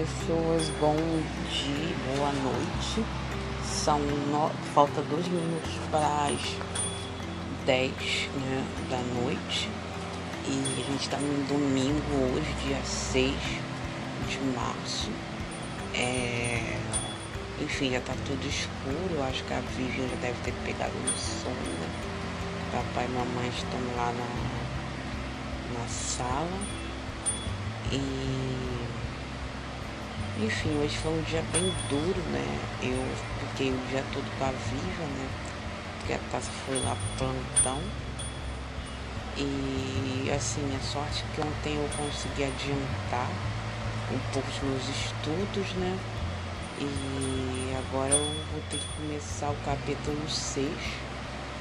pessoas, bom dia, boa noite. São no... falta dois minutos para as 10 né, da noite. E a gente está no domingo hoje, dia 6 de março. É... Enfim, já tá tudo escuro. Acho que a Vivian já deve ter pegado no sono. Né? Papai e mamãe estão lá na, na sala. E enfim, hoje foi um dia bem duro, né? Eu fiquei o dia todo com a Viva, né? Porque a casa foi lá plantão. E assim, a sorte que ontem eu consegui adiantar um pouco os meus estudos, né? E agora eu vou ter que começar o capítulo 6,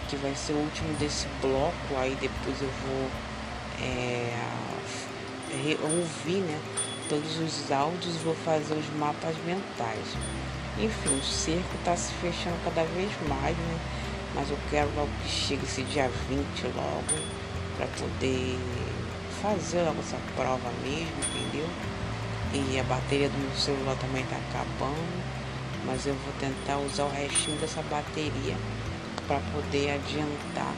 que vai ser o último desse bloco, aí depois eu vou é, ouvir, né? Todos os áudios vou fazer os mapas mentais. Enfim, o cerco está se fechando cada vez mais, né? Mas eu quero logo que chegue esse dia 20 logo, para poder fazer logo essa prova mesmo, entendeu? E a bateria do meu celular também está acabando, mas eu vou tentar usar o restinho dessa bateria para poder adiantar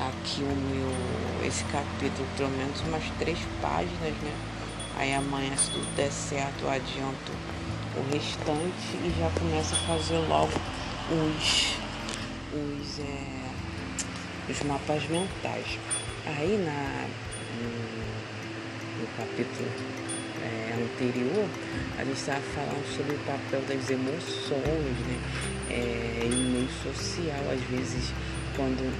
aqui o meu esse capítulo, pelo menos umas três páginas, né? Aí amanhã, se tudo der certo, eu adianto o restante e já começo a fazer logo os, os, é, os mapas mentais. Aí na, no, no capítulo é, anterior, a gente estava falando sobre o papel das emoções né? É, meio social, às vezes quando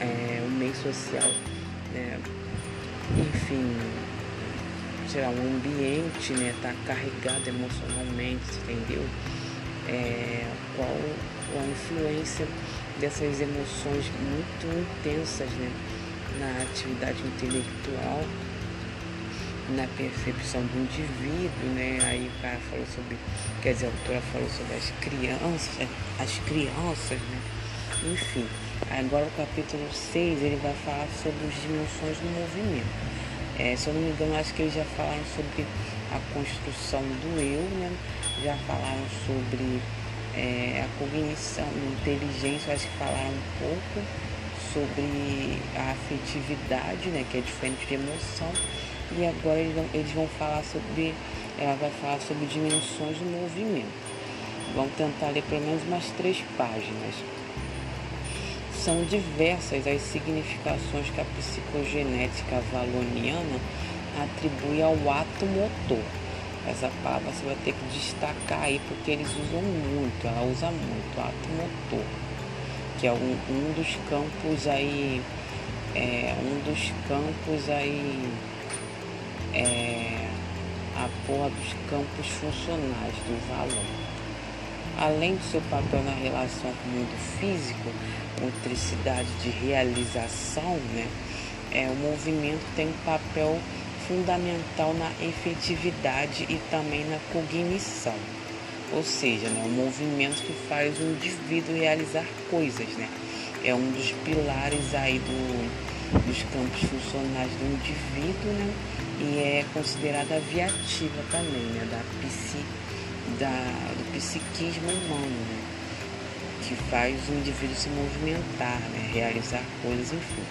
é, o meio social, né? enfim, lá, um ambiente né, tá carregado emocionalmente, entendeu? É, qual a influência dessas emoções muito intensas né, na atividade intelectual, na percepção do indivíduo, né? Aí o cara falou sobre, quer dizer, a autora falou sobre as crianças, as crianças, né? Enfim, agora o capítulo 6 ele vai falar sobre as dimensões do movimento. É, se eu não me engano, acho que eles já falaram sobre a construção do eu, né? já falaram sobre é, a cognição, inteligência, acho que falaram um pouco sobre a afetividade, né? que é diferente de emoção. E agora eles vão, eles vão falar sobre, ela vai falar sobre dimensões do movimento. Vão tentar ler pelo menos umas três páginas são diversas as significações que a psicogenética valoniana atribui ao ato motor. Essa palavra você vai ter que destacar aí porque eles usam muito, ela usa muito, ato motor, que é um, um dos campos aí, é, um dos campos aí, é, a porra dos campos funcionais do valor além do seu papel na relação com o mundo físico, motricidade de realização, né, é, o movimento tem um papel fundamental na efetividade e também na cognição. Ou seja, né, o movimento que faz o indivíduo realizar coisas, né? É um dos pilares aí do, dos campos funcionais do indivíduo, né? E é considerada viativa também, né? Da, psi, da, do psiquismo humano, né? que faz o indivíduo se movimentar, né? realizar coisas, enfim.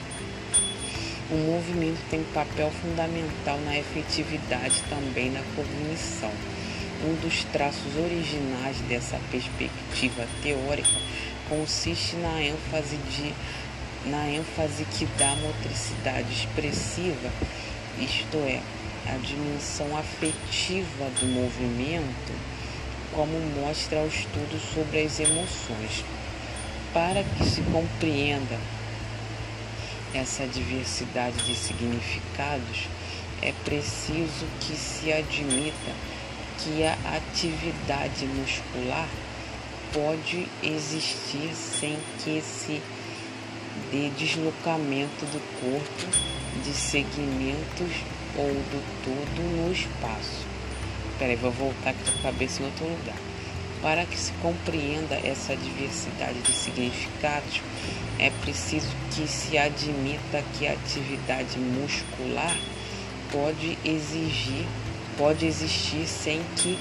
O movimento tem um papel fundamental na efetividade também na cognição. Um dos traços originais dessa perspectiva teórica consiste na ênfase, de, na ênfase que dá motricidade expressiva, isto é, a dimensão afetiva do movimento como mostra o estudo sobre as emoções. Para que se compreenda essa diversidade de significados, é preciso que se admita que a atividade muscular pode existir sem que se dê deslocamento do corpo, de segmentos ou do todo no espaço. Peraí, vou voltar com a cabeça em outro lugar. Para que se compreenda essa diversidade de significados, é preciso que se admita que a atividade muscular pode exigir, pode existir sem que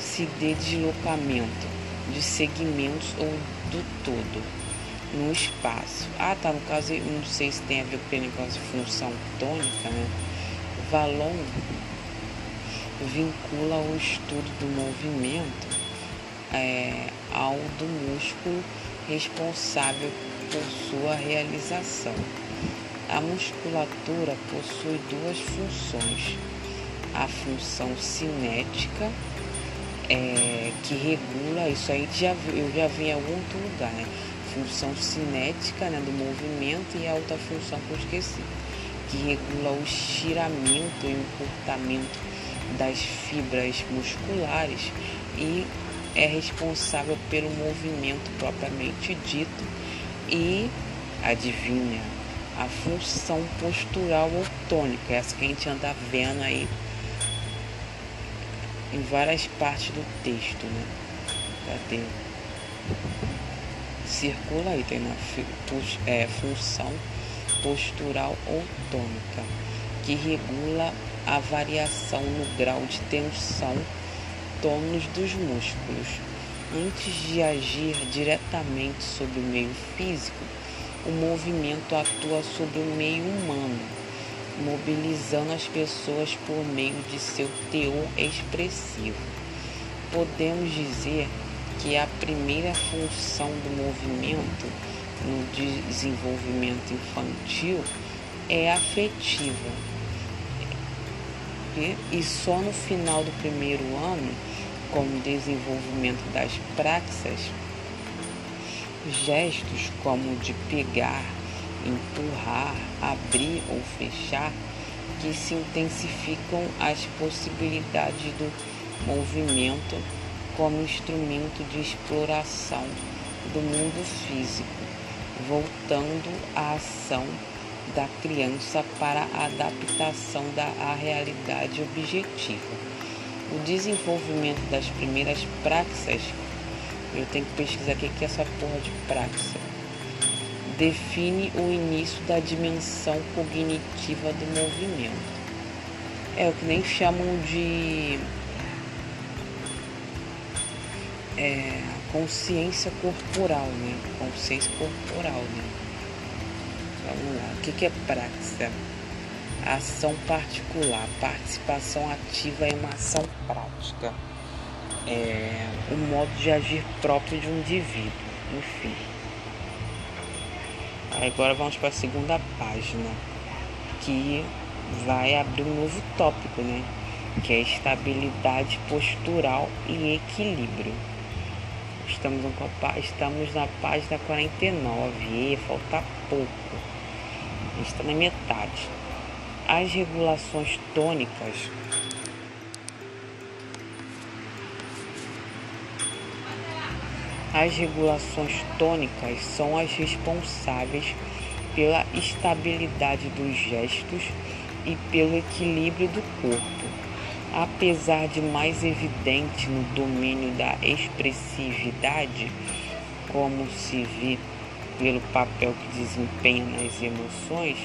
se dê deslocamento de segmentos ou do todo no espaço. Ah, tá, no caso, não sei se tem a ver com o negócio de função tônica, né? Valon vincula o estudo do movimento é, ao do músculo responsável por sua realização. A musculatura possui duas funções: a função cinética, é, que regula, isso aí já, eu já vi em algum outro lugar, né? Função cinética né, do movimento e a outra função que eu esqueci, que regula o estiramento e o encurtamento das fibras musculares e é responsável pelo movimento propriamente dito e, adivinha, a função postural ou tônica, essa que a gente anda vendo aí em várias partes do texto, né? Cadê? Circula aí, tem na é, função postural ou tônica, que regula a variação no grau de tensão tônus dos músculos. Antes de agir diretamente sobre o meio físico, o movimento atua sobre o meio humano, mobilizando as pessoas por meio de seu teor expressivo. Podemos dizer que a primeira função do movimento no desenvolvimento infantil é afetiva. E só no final do primeiro ano, com o desenvolvimento das praxas, gestos como de pegar, empurrar, abrir ou fechar, que se intensificam as possibilidades do movimento como instrumento de exploração do mundo físico, voltando à ação da criança para a adaptação da à realidade objetiva. O desenvolvimento das primeiras praxas, eu tenho que pesquisar o que é essa porra de praxa define o início da dimensão cognitiva do movimento. É o que nem chamam de é, consciência corporal, né? Consciência corporal, né? Vamos lá. O que, é praxia? Ação particular. Participação ativa em uma ação prática. É, o modo de agir próprio de um indivíduo. Enfim. Agora vamos para a segunda página, que vai abrir um novo tópico, né? Que é estabilidade postural e equilíbrio. Estamos, estamos na página 49, e falta pouco. Está na metade. As regulações tônicas As regulações tônicas são as responsáveis pela estabilidade dos gestos e pelo equilíbrio do corpo. Apesar de mais evidente no domínio da expressividade, como se vê pelo papel que desempenha nas emoções,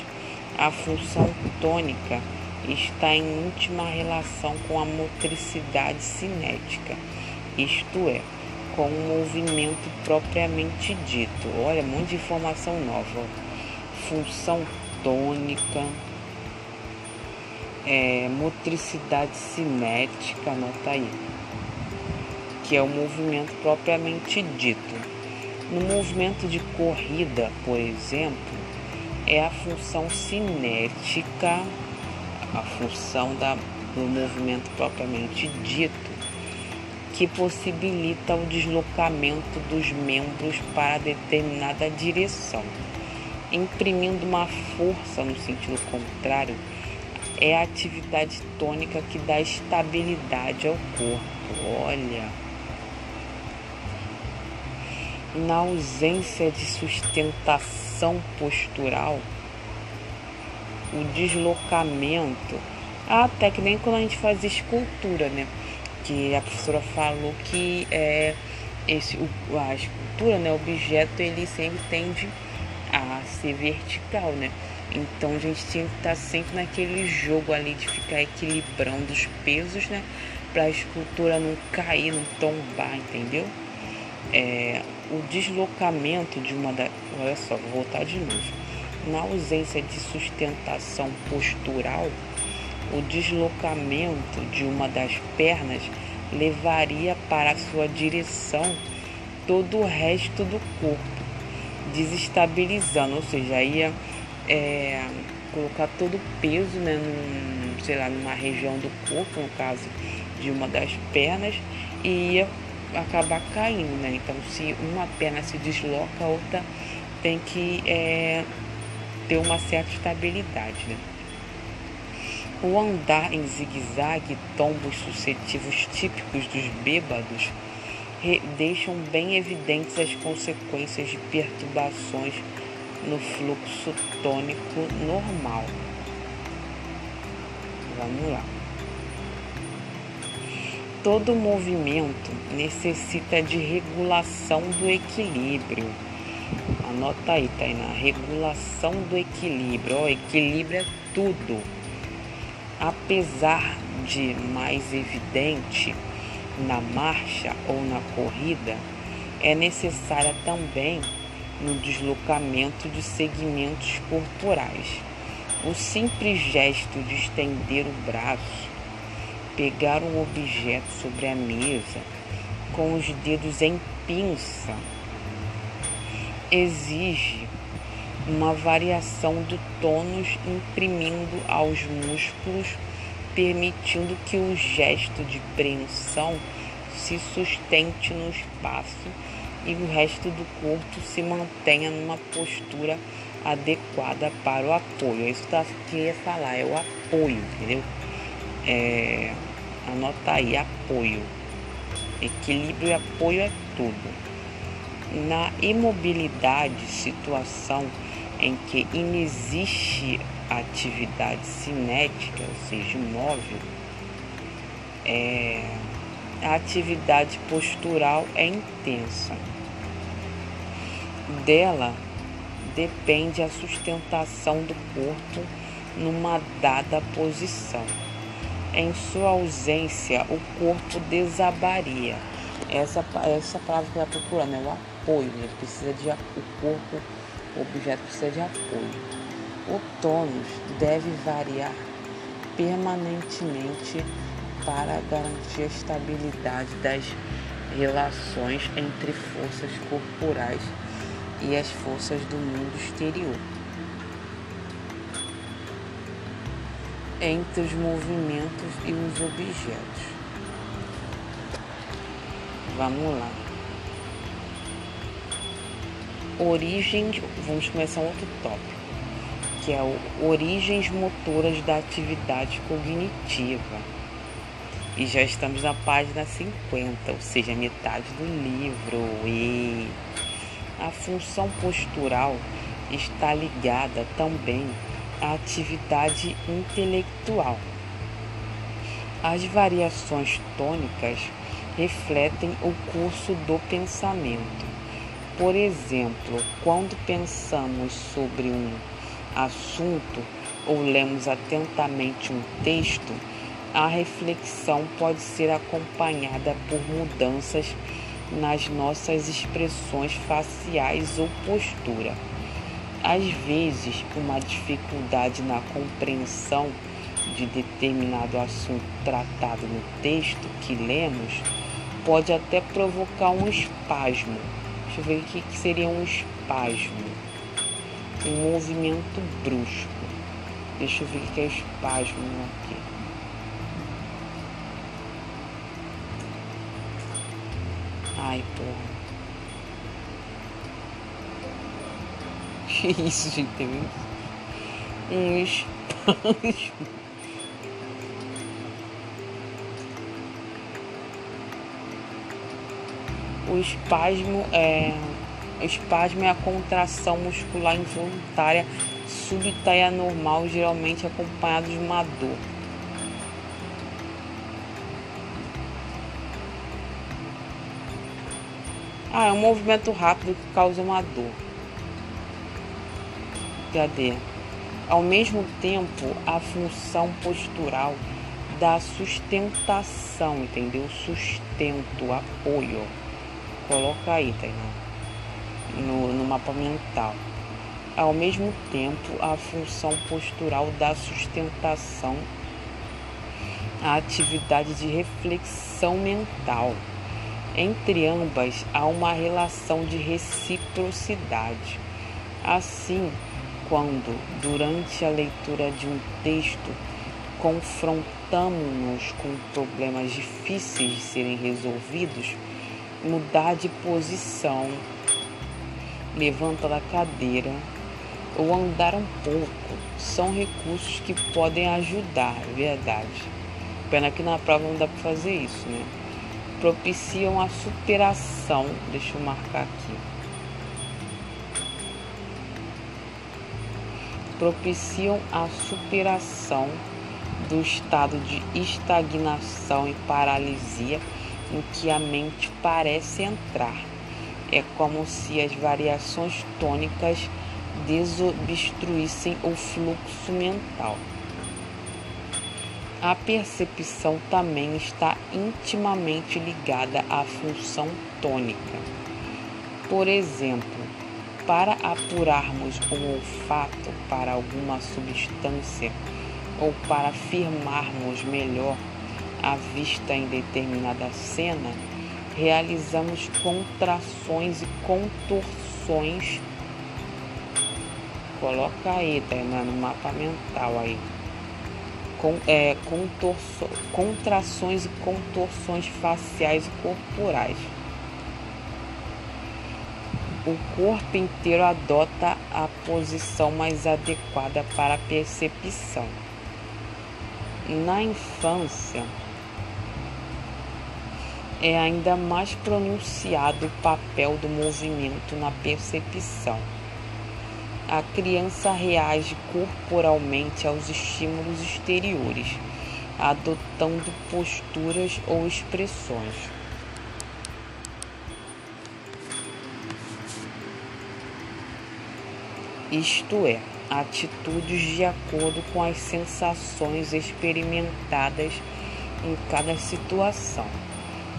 a função tônica está em íntima relação com a motricidade cinética, isto é, com o movimento propriamente dito. Olha, um monte de informação nova. Função tônica, é, motricidade cinética, anota aí, que é o movimento propriamente dito. No movimento de corrida, por exemplo, é a função cinética, a função da, do movimento propriamente dito, que possibilita o deslocamento dos membros para determinada direção. Imprimindo uma força no sentido contrário, é a atividade tônica que dá estabilidade ao corpo. Olha. Na ausência de sustentação postural, o deslocamento, até que nem quando a gente faz escultura, né? que a professora falou que é, esse, o, a escultura, né, o objeto, ele sempre tende a ser vertical, né? Então a gente tinha que estar sempre naquele jogo ali de ficar equilibrando os pesos, né? Para a escultura não cair, não tombar, entendeu? É, o deslocamento de uma da. Olha só, vou voltar de novo. Na ausência de sustentação postural, o deslocamento de uma das pernas levaria para sua direção todo o resto do corpo, desestabilizando, ou seja, ia é, colocar todo o peso, né, num, sei lá, numa região do corpo, no caso de uma das pernas, e ia acabar caindo, né? Então, se uma perna se desloca, a outra tem que é, ter uma certa estabilidade, né? O andar em zigue-zague, tombos sucessivos típicos dos bêbados, deixam bem evidentes as consequências de perturbações no fluxo tônico normal. Vamos lá. Todo movimento necessita de regulação do equilíbrio. Anota aí, Tainá. Regulação do equilíbrio. O equilíbrio é tudo. Apesar de mais evidente na marcha ou na corrida, é necessária também no deslocamento de segmentos corporais. O simples gesto de estender o braço, pegar um objeto sobre a mesa com os dedos em pinça, exige uma variação do tônus imprimindo aos músculos, permitindo que o gesto de preensão se sustente no espaço e o resto do corpo se mantenha numa postura adequada para o apoio. É isso que eu queria falar, é o apoio, entendeu? É, anota aí, apoio. Equilíbrio e apoio é tudo. Na imobilidade, situação em que inexiste atividade cinética, ou seja, imóvel, é, a atividade postural é intensa. Dela depende a sustentação do corpo numa dada posição. Em sua ausência, o corpo desabaria. Essa, essa palavra que ele está procurando é o apoio. Ele precisa de o corpo, o objeto precisa de apoio. O tônus deve variar permanentemente para garantir a estabilidade das relações entre forças corporais e as forças do mundo exterior. Entre os movimentos e os objetos. Vamos lá. Origens, vamos começar um outro tópico, que é o origens motoras da atividade cognitiva e já estamos na página 50, ou seja, metade do livro. E a função postural está ligada também à atividade intelectual. As variações tônicas refletem o curso do pensamento. Por exemplo, quando pensamos sobre um assunto ou lemos atentamente um texto, a reflexão pode ser acompanhada por mudanças nas nossas expressões faciais ou postura. Às vezes, uma dificuldade na compreensão de determinado assunto tratado no texto que lemos pode até provocar um espasmo. Deixa eu ver o que seria um espasmo. Um movimento brusco. Deixa eu ver o que é espasmo aqui. Ai, porra. Que isso, gente? Um espasmo. O espasmo é. O espasmo é a contração muscular involuntária súbita e anormal, geralmente acompanhado de uma dor. Ah, é um movimento rápido que causa uma dor. Cadê? Ao mesmo tempo, a função postural da sustentação, entendeu? Sustento, apoio. Coloca aí, Tainá, no, no mapa mental. Ao mesmo tempo, a função postural da sustentação, a atividade de reflexão mental. Entre ambas há uma relação de reciprocidade. Assim, quando, durante a leitura de um texto, confrontamos-nos com problemas difíceis de serem resolvidos, mudar de posição, levantar da cadeira ou andar um pouco são recursos que podem ajudar, é verdade. Pena que na prova não dá para fazer isso, né? Propiciam a superação, deixa eu marcar aqui propiciam a superação do estado de estagnação e paralisia em que a mente parece entrar. É como se as variações tônicas desobstruíssem o fluxo mental. A percepção também está intimamente ligada à função tônica. Por exemplo, para apurarmos o olfato para alguma substância ou para afirmarmos melhor a vista em determinada cena, realizamos contrações e contorções. Coloca aí, Tainá, no mapa mental aí. Com, é, contrações e contorções faciais e corporais o corpo inteiro adota a posição mais adequada para a percepção. Na infância, é ainda mais pronunciado o papel do movimento na percepção. A criança reage corporalmente aos estímulos exteriores, adotando posturas ou expressões. isto é, atitudes de acordo com as sensações experimentadas em cada situação.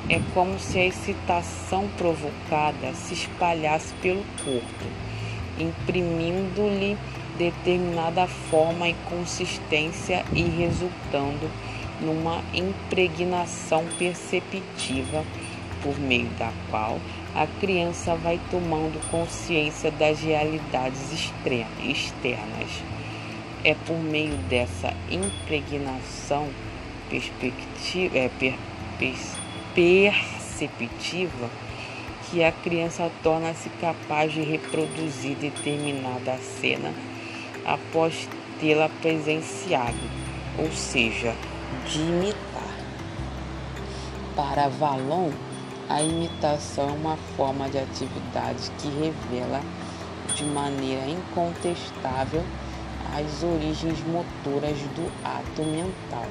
É como se a excitação provocada se espalhasse pelo corpo, imprimindo-lhe determinada forma e consistência e resultando numa impregnação perceptiva por meio da qual a criança vai tomando consciência das realidades externas. É por meio dessa impregnação é, per, perceptiva que a criança torna-se capaz de reproduzir determinada cena após tê-la presenciado, ou seja, de imitar. Para Valon, a imitação é uma forma de atividade que revela de maneira incontestável as origens motoras do ato mental.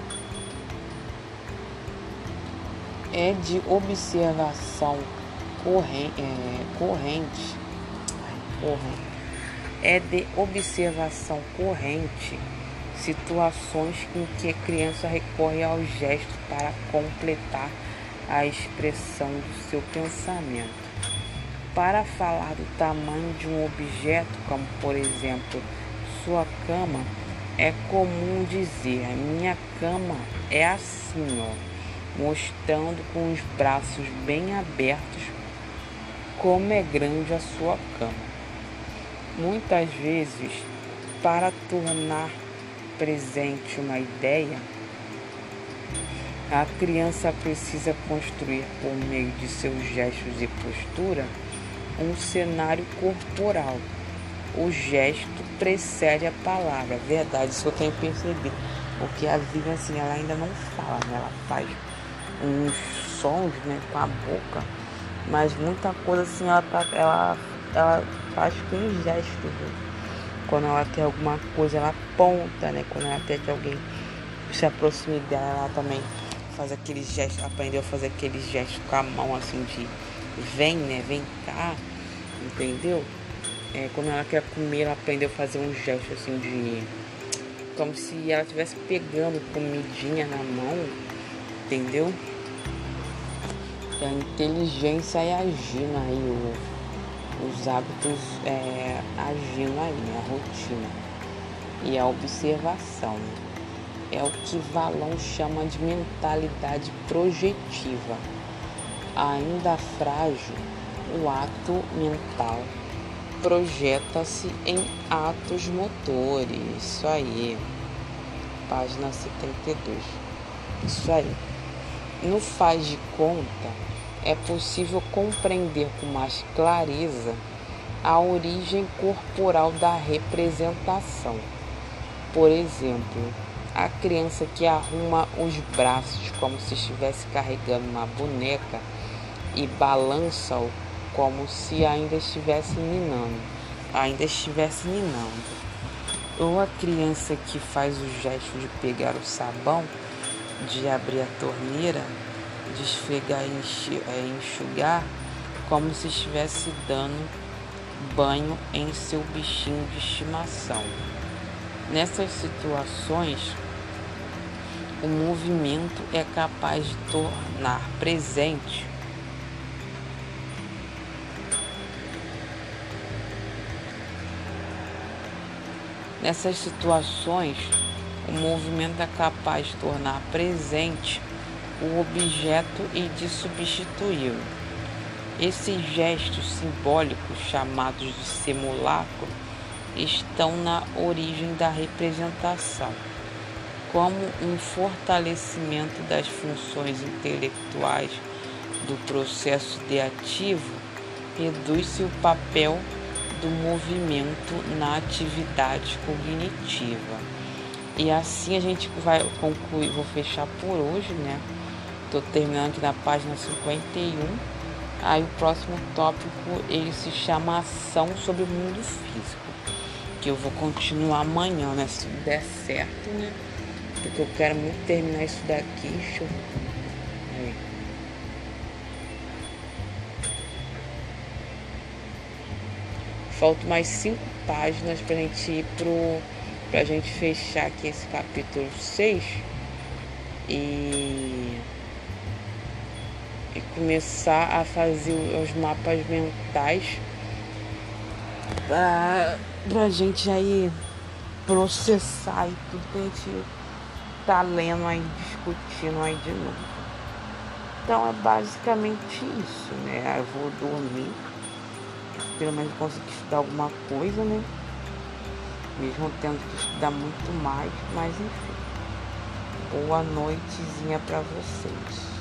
É de observação corrente, é, corrente, é de observação corrente situações em que a criança recorre ao gesto para completar a expressão do seu pensamento. Para falar do tamanho de um objeto, como por exemplo sua cama, é comum dizer: minha cama é assim, ó, mostrando com os braços bem abertos como é grande a sua cama. Muitas vezes, para tornar presente uma ideia, a criança precisa construir, por meio de seus gestos e postura, um cenário corporal. O gesto precede a palavra. Verdade, isso eu tenho percebido. Porque a Vivian, assim, ela ainda não fala, né? Ela faz uns sons, né, com a boca. Mas muita coisa, assim, ela, tá, ela, ela faz com gestos. Né? Quando ela quer alguma coisa, ela aponta, né? Quando ela quer que alguém se aproxime dela, ela também faz aqueles gestos, aprendeu a fazer aqueles gestos com a mão assim de vem, né? Vem cá, entendeu? é, quando ela quer comer, ela aprendeu a fazer um gesto assim de. Como se ela estivesse pegando comidinha na mão, entendeu? A inteligência é agindo aí, o, os hábitos é, agindo aí, né? a rotina. E a observação. É o que Valão chama de mentalidade projetiva. Ainda frágil, o ato mental projeta-se em atos motores. Isso aí. Página 72. Isso aí. No faz de conta, é possível compreender com mais clareza a origem corporal da representação. Por exemplo, a criança que arruma os braços como se estivesse carregando uma boneca e balança-o como se ainda estivesse ninando, ainda estivesse ninando. Ou a criança que faz o gesto de pegar o sabão, de abrir a torneira, de esfregar e é, enxugar, como se estivesse dando banho em seu bichinho de estimação. Nessas situações, o movimento é capaz de tornar presente Nessas situações, o movimento é capaz de tornar presente o objeto e de substituí-lo. Esses gestos simbólicos, chamados de simulacro, estão na origem da representação. Como um fortalecimento das funções intelectuais do processo ideativo, reduz-se o papel do movimento na atividade cognitiva. E assim a gente vai concluir, vou fechar por hoje, né? Tô terminando aqui na página 51. Aí o próximo tópico ele se chama ação sobre o mundo físico. Que eu vou continuar amanhã, né? Se der certo, né? Porque eu quero muito terminar isso daqui. Deixa eu Faltam mais cinco páginas para a gente ir pro. pra gente fechar aqui esse capítulo 6 e, e começar a fazer os mapas mentais para a gente aí processar e tudo que a gente tá lendo aí, discutindo aí de novo. Então é basicamente isso, né? Eu vou dormir pelo menos conseguir estudar alguma coisa, né? Mesmo tendo que estudar muito mais, mas enfim. Boa noitezinha para vocês.